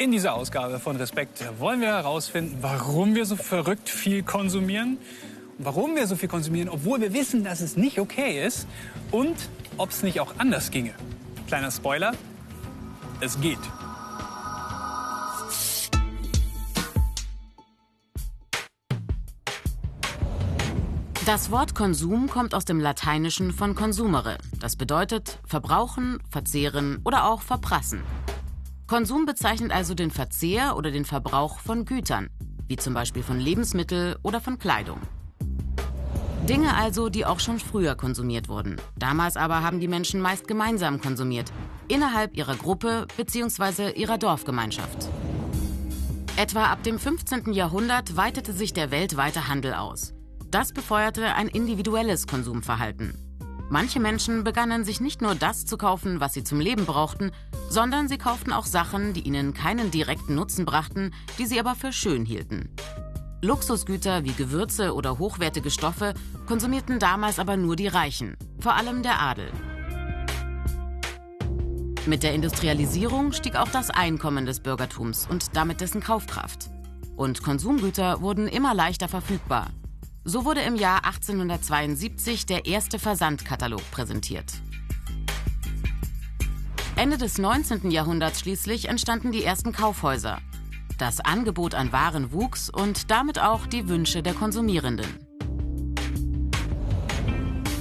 In dieser Ausgabe von Respekt wollen wir herausfinden, warum wir so verrückt viel konsumieren, warum wir so viel konsumieren, obwohl wir wissen, dass es nicht okay ist und ob es nicht auch anders ginge. Kleiner Spoiler, es geht. Das Wort Konsum kommt aus dem Lateinischen von consumere. Das bedeutet verbrauchen, verzehren oder auch verprassen. Konsum bezeichnet also den Verzehr oder den Verbrauch von Gütern, wie zum Beispiel von Lebensmitteln oder von Kleidung. Dinge also, die auch schon früher konsumiert wurden. Damals aber haben die Menschen meist gemeinsam konsumiert, innerhalb ihrer Gruppe bzw. ihrer Dorfgemeinschaft. Etwa ab dem 15. Jahrhundert weitete sich der weltweite Handel aus. Das befeuerte ein individuelles Konsumverhalten. Manche Menschen begannen sich nicht nur das zu kaufen, was sie zum Leben brauchten, sondern sie kauften auch Sachen, die ihnen keinen direkten Nutzen brachten, die sie aber für schön hielten. Luxusgüter wie Gewürze oder hochwertige Stoffe konsumierten damals aber nur die Reichen, vor allem der Adel. Mit der Industrialisierung stieg auch das Einkommen des Bürgertums und damit dessen Kaufkraft. Und Konsumgüter wurden immer leichter verfügbar, so wurde im Jahr 1872 der erste Versandkatalog präsentiert. Ende des 19. Jahrhunderts schließlich entstanden die ersten Kaufhäuser. Das Angebot an Waren wuchs und damit auch die Wünsche der Konsumierenden.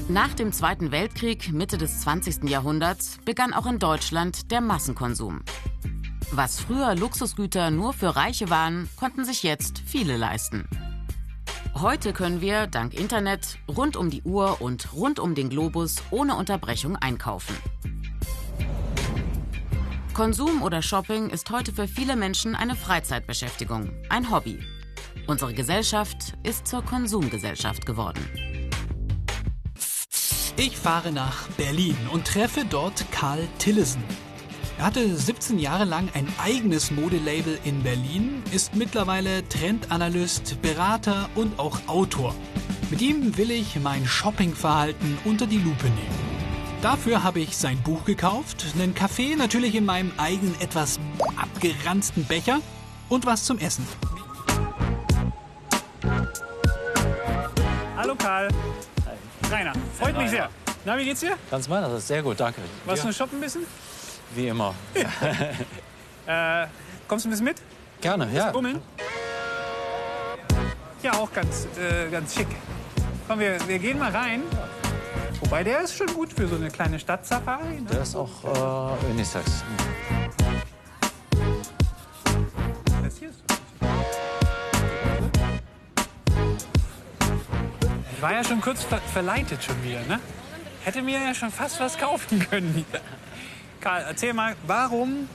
Nach dem Zweiten Weltkrieg, Mitte des 20. Jahrhunderts, begann auch in Deutschland der Massenkonsum. Was früher Luxusgüter nur für Reiche waren, konnten sich jetzt viele leisten. Heute können wir dank Internet rund um die Uhr und rund um den Globus ohne Unterbrechung einkaufen. Konsum oder Shopping ist heute für viele Menschen eine Freizeitbeschäftigung, ein Hobby. Unsere Gesellschaft ist zur Konsumgesellschaft geworden. Ich fahre nach Berlin und treffe dort Karl Tillesen. Er hatte 17 Jahre lang ein eigenes Modelabel in Berlin, ist mittlerweile Trendanalyst, Berater und auch Autor. Mit ihm will ich mein Shoppingverhalten unter die Lupe nehmen. Dafür habe ich sein Buch gekauft, einen Kaffee natürlich in meinem eigenen etwas abgeranzten Becher und was zum Essen. Hallo Karl. Hi. Rainer, freut mich sehr. Na, wie geht's dir? Ganz meiner, das ist sehr gut, danke. Warst du shoppen ein bisschen? Wie immer. äh, kommst du ein bisschen mit? Gerne, ja. Bummeln? Ja, auch ganz, äh, ganz schick. Komm, wir, wir gehen mal rein. Wobei, der ist schon gut für so eine kleine Stadtsafari. Ne? Der ist auch äh, Unisex. Das hier ist Ich war ja schon kurz ver verleitet schon wieder, ne? Hätte mir ja schon fast was kaufen können. Karl, erzähl mal, warum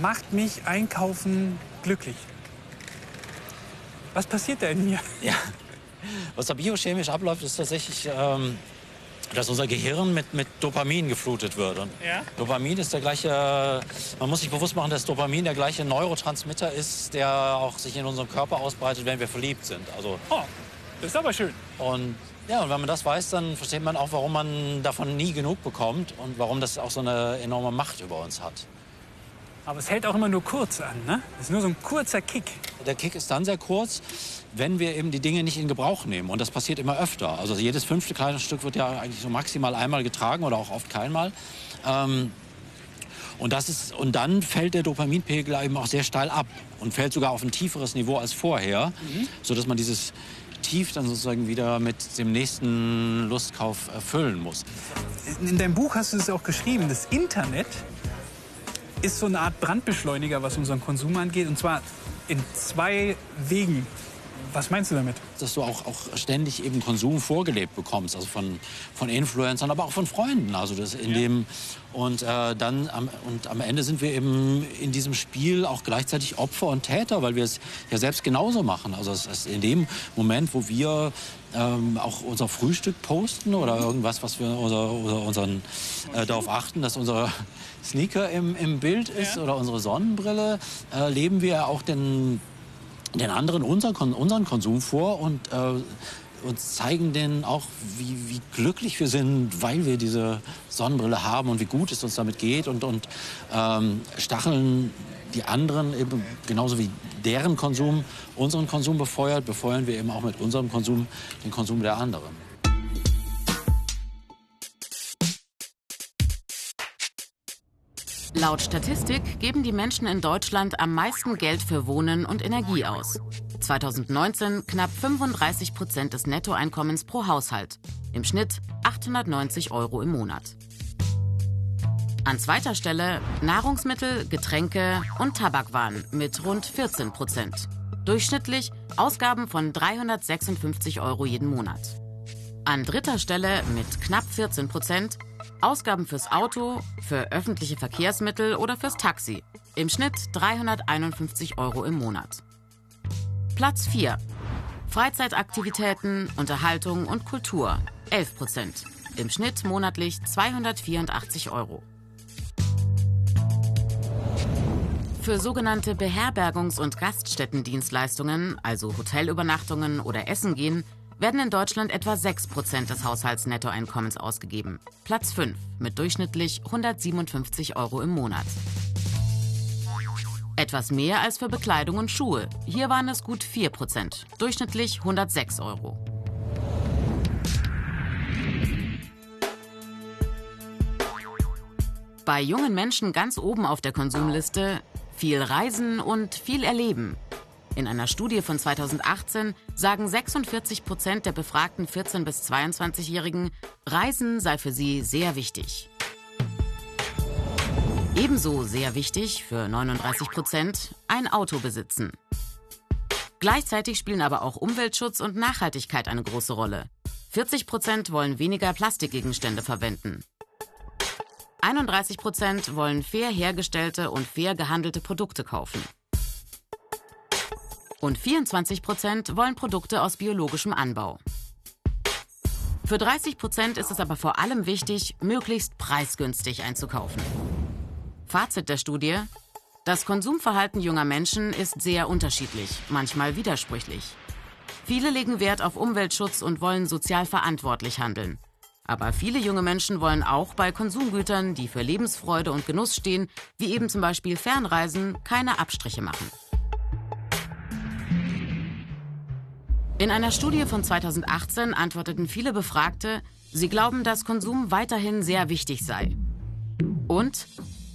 macht mich Einkaufen glücklich? Was passiert da in mir? Ja, was da biochemisch abläuft, ist tatsächlich, ähm, dass unser Gehirn mit, mit Dopamin geflutet wird. Und Ja? Dopamin ist der gleiche, man muss sich bewusst machen, dass Dopamin der gleiche Neurotransmitter ist, der auch sich in unserem Körper ausbreitet, wenn wir verliebt sind. Also, Oh, das ist aber schön. und ja, und wenn man das weiß, dann versteht man auch, warum man davon nie genug bekommt und warum das auch so eine enorme Macht über uns hat. Aber es hält auch immer nur kurz an, ne? Das ist nur so ein kurzer Kick. Der Kick ist dann sehr kurz, wenn wir eben die Dinge nicht in Gebrauch nehmen. Und das passiert immer öfter. Also jedes fünfte kleine Stück wird ja eigentlich so maximal einmal getragen oder auch oft keinmal. Ähm, und, das ist, und dann fällt der Dopaminpegel eben auch sehr steil ab und fällt sogar auf ein tieferes Niveau als vorher, sodass man dieses Tief dann sozusagen wieder mit dem nächsten Lustkauf erfüllen muss. In deinem Buch hast du es auch geschrieben, das Internet ist so eine Art Brandbeschleuniger, was unseren Konsum angeht. Und zwar in zwei Wegen. Was meinst du damit? dass du auch, auch ständig eben Konsum vorgelebt bekommst, also von, von Influencern, aber auch von Freunden. Also das in dem und äh, dann am, und am Ende sind wir eben in diesem Spiel auch gleichzeitig Opfer und Täter, weil wir es ja selbst genauso machen. Also es ist in dem Moment, wo wir ähm, auch unser Frühstück posten oder irgendwas, was wir oder, oder unseren äh, darauf achten, dass unser Sneaker im, im Bild ist Ja. oder unsere Sonnenbrille, äh, leben wir auch den den anderen unseren, Kon- unseren Konsum vor und äh, uns zeigen denen auch, wie, wie glücklich wir sind, weil wir diese Sonnenbrille haben und wie gut es uns damit geht und, und ähm, stacheln die anderen eben genauso wie deren Konsum unseren Konsum befeuert, befeuern wir eben auch mit unserem Konsum den Konsum der anderen. Laut Statistik geben die Menschen in Deutschland am meisten Geld für Wohnen und Energie aus. 2019 knapp 35 Prozent des Nettoeinkommens pro Haushalt. Im Schnitt 890 Euro im Monat. An zweiter Stelle Nahrungsmittel, Getränke und Tabakwaren mit rund 14 Prozent. Durchschnittlich Ausgaben von 356 Euro jeden Monat. An dritter Stelle mit knapp 14 Prozent Ausgaben fürs Auto, für öffentliche Verkehrsmittel oder fürs Taxi. Im Schnitt 351 Euro im Monat. Platz 4. Freizeitaktivitäten, Unterhaltung und Kultur 11 Prozent. Im Schnitt monatlich 284 Euro. Für sogenannte Beherbergungs- und Gaststättendienstleistungen, also Hotelübernachtungen oder Essen gehen, werden in Deutschland etwa 6 Prozent des Haushaltsnettoeinkommens ausgegeben. Platz 5 mit durchschnittlich 157 Euro im Monat. Etwas mehr als für Bekleidung und Schuhe. Hier waren es gut 4 Prozent, durchschnittlich 106 Euro. Bei jungen Menschen ganz oben auf der Konsumliste viel Reisen und viel Erleben. In einer Studie von 2018 sagen 46 Prozent der befragten 14- bis 22-Jährigen, Reisen sei für sie sehr wichtig. Ebenso sehr wichtig für 39 Prozent ein Auto besitzen. Gleichzeitig spielen aber auch Umweltschutz und Nachhaltigkeit eine große Rolle. 40 Prozent wollen weniger Plastikgegenstände verwenden. 31 Prozent wollen fair hergestellte und fair gehandelte Produkte kaufen. Und 24 Prozent wollen Produkte aus biologischem Anbau. Für 30 Prozent ist es aber vor allem wichtig, möglichst preisgünstig einzukaufen. Fazit der Studie. Das Konsumverhalten junger Menschen ist sehr unterschiedlich, manchmal widersprüchlich. Viele legen Wert auf Umweltschutz und wollen sozial verantwortlich handeln. Aber viele junge Menschen wollen auch bei Konsumgütern, die für Lebensfreude und Genuss stehen, wie eben zum Beispiel Fernreisen, keine Abstriche machen. In einer Studie von 2018 antworteten viele Befragte, sie glauben, dass Konsum weiterhin sehr wichtig sei. Und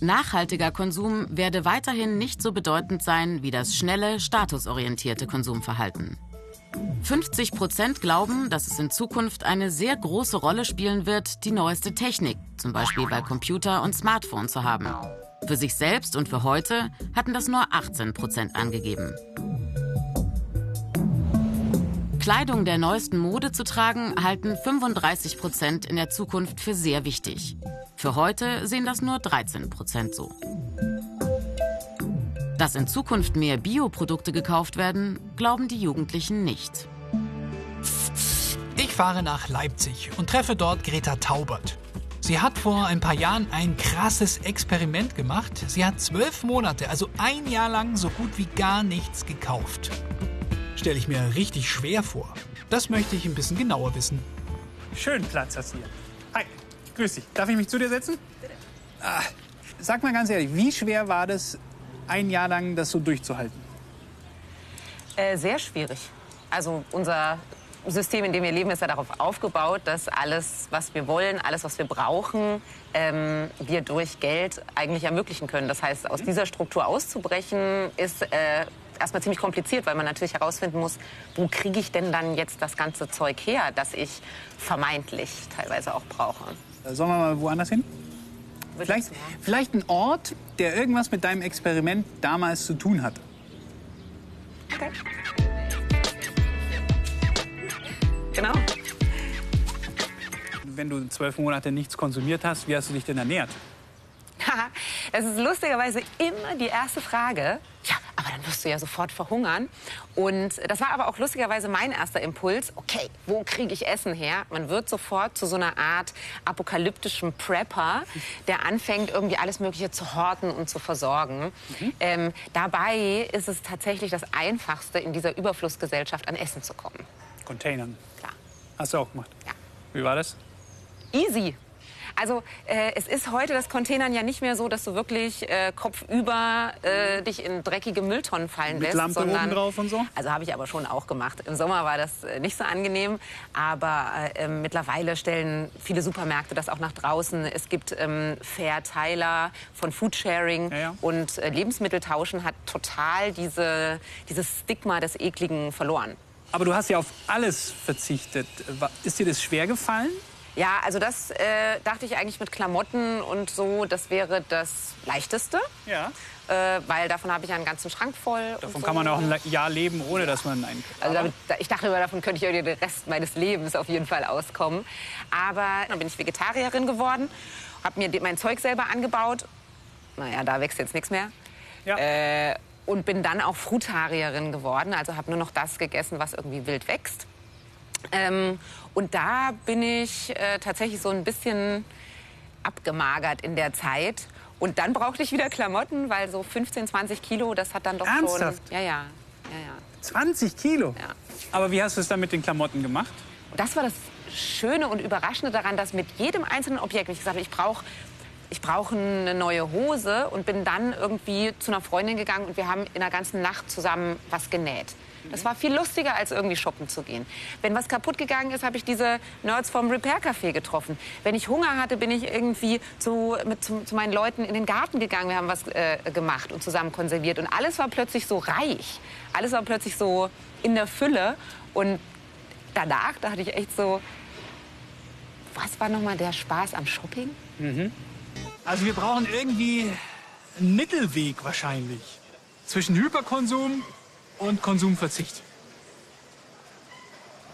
nachhaltiger Konsum werde weiterhin nicht so bedeutend sein wie das schnelle, statusorientierte Konsumverhalten. 50 Prozent glauben, dass es in Zukunft eine sehr große Rolle spielen wird, die neueste Technik, zum Beispiel bei Computer und Smartphone zu haben. Für sich selbst und für heute hatten das nur 18 Prozent angegeben. Kleidung der neuesten Mode zu tragen, halten 35 Prozent in der Zukunft für sehr wichtig. Für heute sehen das nur 13 Prozent so. Dass in Zukunft mehr Bioprodukte gekauft werden, glauben die Jugendlichen nicht. Ich fahre nach Leipzig und treffe dort Greta Taubert. Sie hat vor ein paar Jahren ein krasses Experiment gemacht. Sie hat zwölf Monate, also ein Jahr lang, so gut wie gar nichts gekauft stelle ich mir richtig schwer vor. Das möchte ich ein bisschen genauer wissen. Schönen Platz hast du hier. Hi, grüß dich. Darf ich mich zu dir setzen? Ah, sag mal ganz ehrlich, wie schwer war das, ein Jahr lang das so durchzuhalten? Äh, sehr schwierig. Also unser System, in dem wir leben, ist ja darauf aufgebaut, dass alles, was wir wollen, alles, was wir brauchen, ähm, wir durch Geld eigentlich ermöglichen können. Das heißt, aus dieser Struktur auszubrechen, ist äh, erstmal ziemlich kompliziert, weil man natürlich herausfinden muss, wo kriege ich denn dann jetzt das ganze Zeug her, das ich vermeintlich teilweise auch brauche. Sollen wir mal woanders hin? Vielleicht, vielleicht ein Ort, der irgendwas mit deinem Experiment damals zu tun hat. Okay. Genau. Wenn du zwölf Monate nichts konsumiert hast, wie hast du dich denn ernährt? das ist lustigerweise immer die erste Frage. Ja, aber dann wirst du ja sofort verhungern. Und das war aber auch lustigerweise mein erster Impuls. Okay, wo kriege ich Essen her? Man wird sofort zu so einer Art apokalyptischen Prepper, der anfängt, irgendwie alles Mögliche zu horten und zu versorgen. Mhm. Ähm, dabei ist es tatsächlich das Einfachste, in dieser Überflussgesellschaft an Essen zu kommen. Containern. Klar. Hast du auch gemacht? Ja. Wie war das? Easy. Also äh, es ist heute das Containern ja nicht mehr so, dass du wirklich äh, kopfüber äh, dich in dreckige Mülltonnen fallen Mit lässt. Lampe sondern, oben drauf und so? Also habe ich aber schon auch gemacht. Im Sommer war das äh, nicht so angenehm, aber äh, ähm, mittlerweile stellen viele Supermärkte das auch nach draußen. Es gibt ähm, Verteiler von Foodsharing Ja, ja. und äh, Lebensmitteltauschen hat total diese, dieses Stigma des Ekligen verloren. Aber du hast ja auf alles verzichtet. Ist dir das schwer gefallen? Ja, also das äh, dachte ich eigentlich mit Klamotten und so, das wäre das Leichteste. Ja. Äh, weil davon habe ich einen ganzen Schrank voll. Davon so. kann man auch ein Jahr leben, ohne dass man einen. Also damit, da- ich dachte immer, davon könnte ich irgendwie den Rest meines Lebens auf jeden Fall auskommen. Aber dann bin ich Vegetarierin geworden, habe mir mein Zeug selber angebaut. Naja, da wächst jetzt nichts mehr. Ja. Äh, und bin dann auch Frutarierin geworden. Also habe nur noch das gegessen, was irgendwie wild wächst. Ähm, und da bin ich äh, tatsächlich so ein bisschen abgemagert in der Zeit. Und dann brauchte ich wieder Klamotten, weil so 15, 20 Kilo, das hat dann doch Ernsthaft? schon... Ja, ja, ja, ja. 20 Kilo. Ja. Aber wie hast du es dann mit den Klamotten gemacht? Das war das Schöne und Überraschende daran, dass mit jedem einzelnen Objekt, wenn ich gesagt habe, ich brauche ich brauche eine neue Hose und bin dann irgendwie zu einer Freundin gegangen und wir haben in der ganzen Nacht zusammen was genäht. Das war viel lustiger, als irgendwie shoppen zu gehen. Wenn was kaputt gegangen ist, habe ich diese Nerds vom Repair Café getroffen. Wenn ich Hunger hatte, bin ich irgendwie zu, mit, zu, zu meinen Leuten in den Garten gegangen. Wir haben was äh, gemacht und zusammen konserviert. Und alles war plötzlich so reich. Alles war plötzlich so in der Fülle. Und danach dachte ich echt so, was war nochmal der Spaß am Shopping? Also wir brauchen irgendwie einen Mittelweg wahrscheinlich zwischen Hyperkonsum und Konsumverzicht.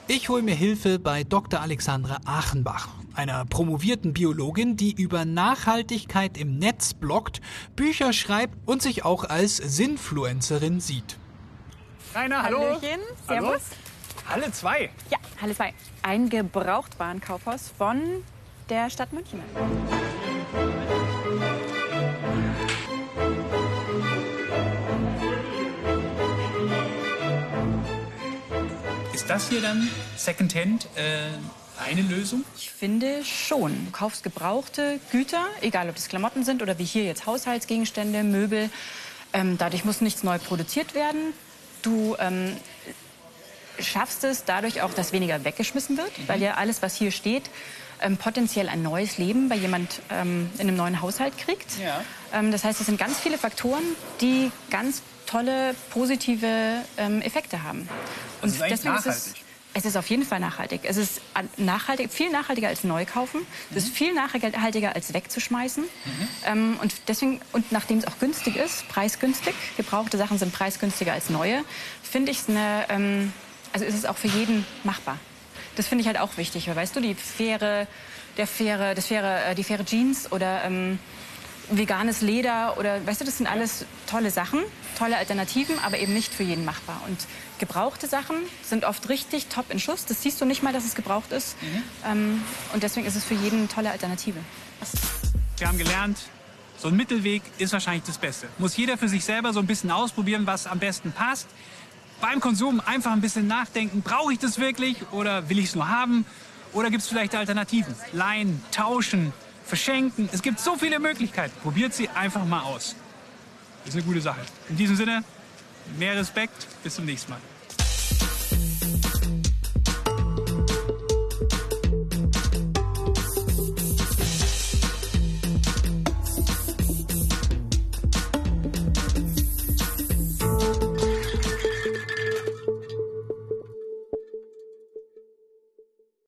Ich hole mir Hilfe bei Dr. Alexandra Achenbach, einer promovierten Biologin, die über Nachhaltigkeit im Netz bloggt, Bücher schreibt und sich auch als Sinfluencerin sieht. Rainer, hallo. Hallöchen, Hallo. servus. Alle zwei. Ja, Halle 2. Ein Gebrauchtwarenkaufhaus von der Stadt München. Ist das hier dann Secondhand äh, eine Lösung? Ich finde schon. Du kaufst gebrauchte Güter, egal ob das Klamotten sind oder wie hier jetzt Haushaltsgegenstände, Möbel. Ähm, dadurch muss nichts neu produziert werden. Du ähm, schaffst es dadurch auch, dass weniger weggeschmissen wird, weil ja alles, was hier steht, ähm, potenziell ein neues Leben bei jemand ähm, in einem neuen Haushalt kriegt. Ja. Ähm, das heißt, es sind ganz viele Faktoren, die ganz tolle positive ähm, Effekte haben. Und Also es ist eigentlich ist es, nachhaltig. es ist auf jeden Fall nachhaltig. Es ist nachhaltig, viel nachhaltiger als neu kaufen. Es ist viel nachhaltiger als wegzuschmeißen. Ähm, und deswegen und nachdem es auch günstig ist, preisgünstig, gebrauchte Sachen sind preisgünstiger als neue, finde ich es eine, ähm, also ist es auch für jeden machbar. Das finde ich halt auch wichtig, weil weißt du, die faire, der faire, das faire, äh, die faire Jeans oder ähm, veganes Leder oder weißt du, das sind alles tolle Sachen, tolle Alternativen, aber eben nicht für jeden machbar. Und gebrauchte Sachen sind oft richtig top in Schuss. Das siehst du nicht mal, dass es gebraucht ist. Ähm, und deswegen ist es für jeden eine tolle Alternative. Wir haben gelernt, so ein Mittelweg ist wahrscheinlich das Beste. Muss jeder für sich selber so ein bisschen ausprobieren, was am besten passt. Beim Konsum einfach ein bisschen nachdenken, brauche ich das wirklich oder will ich es nur haben? Oder gibt es vielleicht Alternativen? Leihen, tauschen, verschenken. Es gibt so viele Möglichkeiten. Probiert sie einfach mal aus. Ist eine gute Sache. In diesem Sinne, mehr Respekt. Bis zum nächsten Mal.